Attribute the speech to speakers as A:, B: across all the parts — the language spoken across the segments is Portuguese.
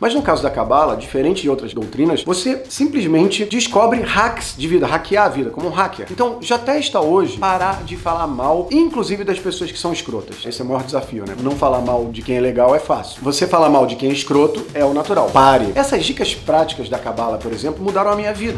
A: Mas no caso da Cabala, diferente de outras doutrinas, você simplesmente descobre hacks de vida, hackear a vida, como um hacker. Então, já testa hoje parar de falar mal, inclusive das pessoas que são escrotas. Esse é o maior desafio, né? Não falar mal de quem é legal é fácil. Você falar mal de quem é escroto é o natural. Pare. Essas dicas práticas da Cabala, por exemplo, mudaram a minha vida.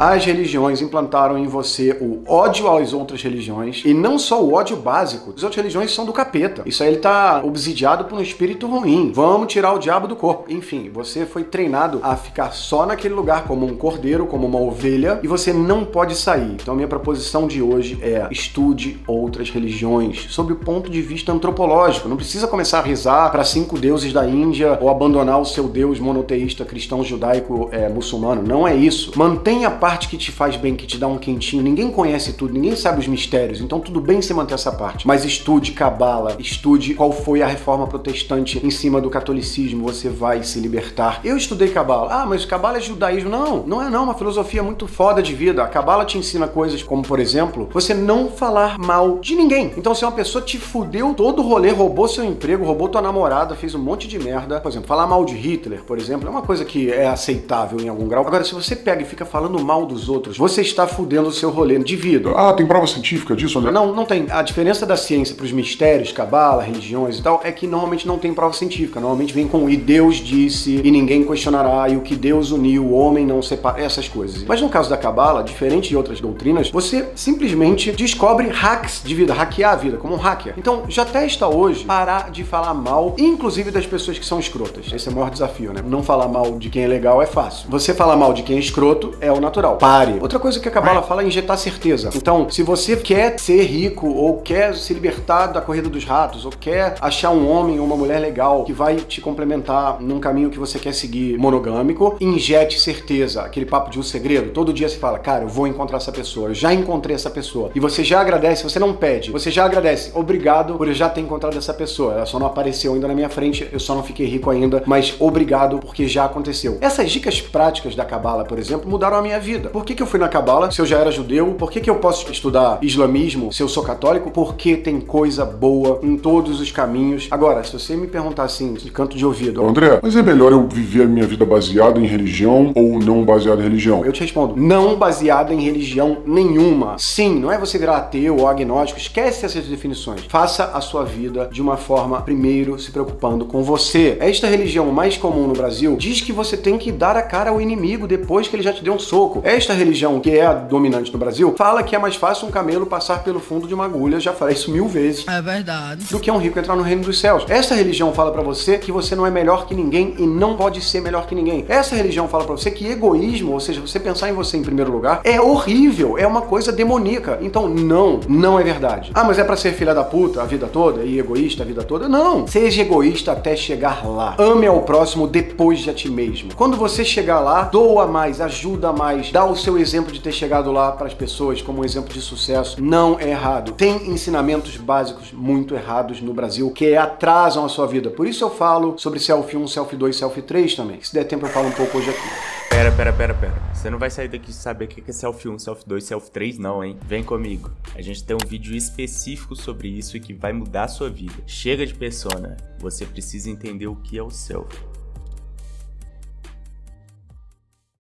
A: As religiões implantaram em você o ódio às outras religiões e não só o ódio básico. As outras religiões são do capeta. Isso aí ele tá obsidiado por um espírito ruim. Vamos tirar o diabo do corpo. Enfim, você foi treinado a ficar só naquele lugar como um cordeiro, como uma ovelha e você não pode sair. Então a minha proposição de hoje é estude outras religiões sob o ponto de vista antropológico. Não precisa começar a rezar para cinco deuses da Índia ou abandonar o seu deus monoteísta cristão judaico é, muçulmano. Não é isso. Mantenha a parte que te faz bem, que te dá um quentinho. Ninguém conhece tudo, ninguém sabe os mistérios, então tudo bem você manter essa parte. Mas estude Cabala, estude qual foi a reforma protestante em cima do catolicismo, você vai se libertar. Eu estudei Cabala. Ah, mas Cabala é judaísmo. Não, não é não, uma filosofia muito foda de vida. A Cabala te ensina coisas como, por exemplo, você não falar mal de ninguém. Então, se uma pessoa te fudeu todo o rolê, roubou seu emprego, roubou tua namorada, fez um monte de merda, por exemplo, falar mal de Hitler, por exemplo, é uma coisa que é aceitável em algum grau. Agora, se você pega e fica falando mal mal dos outros, você está fudendo o seu rolê de vida.
B: Ah, tem prova científica disso, André?
A: Não, não tem. A diferença da ciência para os mistérios, cabala, religiões e tal, é que normalmente não tem prova científica. Normalmente vem com e Deus disse e ninguém questionará e o que Deus uniu, o homem não separa, essas coisas. Mas no caso da cabala, diferente de outras doutrinas, você simplesmente descobre hacks de vida, hackear a vida, como um hacker. Então já testa hoje parar de falar mal, inclusive das pessoas que são escrotas. Esse é o maior desafio, né? Não falar mal de quem é legal é fácil. Você falar mal de quem é escroto é o natural. Pare. Outra coisa que a Cabala fala é injetar certeza. Então, se você quer ser rico ou quer se libertar da corrida dos ratos ou quer achar um homem ou uma mulher legal que vai te complementar num caminho que você quer seguir monogâmico, injete certeza. Aquele papo de um segredo. Todo dia você fala, cara, eu vou encontrar essa pessoa. Eu já encontrei essa pessoa. E você já agradece, você não pede. Você já agradece. Obrigado por eu já ter encontrado essa pessoa. Ela só não apareceu ainda na minha frente, eu só não fiquei rico ainda, mas obrigado porque já aconteceu. Essas dicas práticas da Cabala, por exemplo, mudaram a minha vida. Por que, que eu fui na Cabala se eu já era judeu? Por que, que eu posso estudar islamismo se eu sou católico? Porque tem coisa boa em todos os caminhos. Agora, se você me perguntar assim, de canto de ouvido.
B: André, mas é melhor eu viver a minha vida baseada em religião ou não baseada em religião?
A: Eu te respondo, não baseada em religião nenhuma. Sim, não é você virar ateu ou agnóstico, esquece essas definições. Faça a sua vida de uma forma, primeiro, se preocupando com você. Esta religião mais comum no Brasil diz que você tem que dar a cara ao inimigo depois que ele já te deu um soco. Esta religião, que é a dominante no Brasil, fala que é mais fácil um camelo passar pelo fundo de uma agulha, já falei isso mil vezes.
C: É verdade.
A: Do que um rico entrar no reino dos céus. Essa religião fala para você que você não é melhor que ninguém e não pode ser melhor que ninguém. Essa religião fala para você que egoísmo, ou seja, você pensar em você em primeiro lugar, é horrível, é uma coisa demoníaca. Então, não, não é verdade. Ah, mas é para ser filha da puta a vida toda e egoísta a vida toda? Não. Seja egoísta até chegar lá. Ame ao próximo depois de a ti mesmo. Quando você chegar lá, doa mais, ajuda mais, dá o seu exemplo de ter chegado lá para as pessoas como um exemplo de sucesso. Não é errado. Tem ensinamentos básicos muito errados no Brasil que atrasam a sua vida. Por isso eu falo sobre Selfie 1, Selfie 2, Selfie 3 também. Se der tempo eu falo um pouco hoje aqui.
D: Pera, pera, pera, pera. Você não vai sair daqui saber o que é Selfie 1, Selfie 2, Selfie 3 não, hein? Vem comigo. A gente tem um vídeo específico sobre isso e que vai mudar a sua vida. Chega de persona. Você precisa entender o que é o selfie.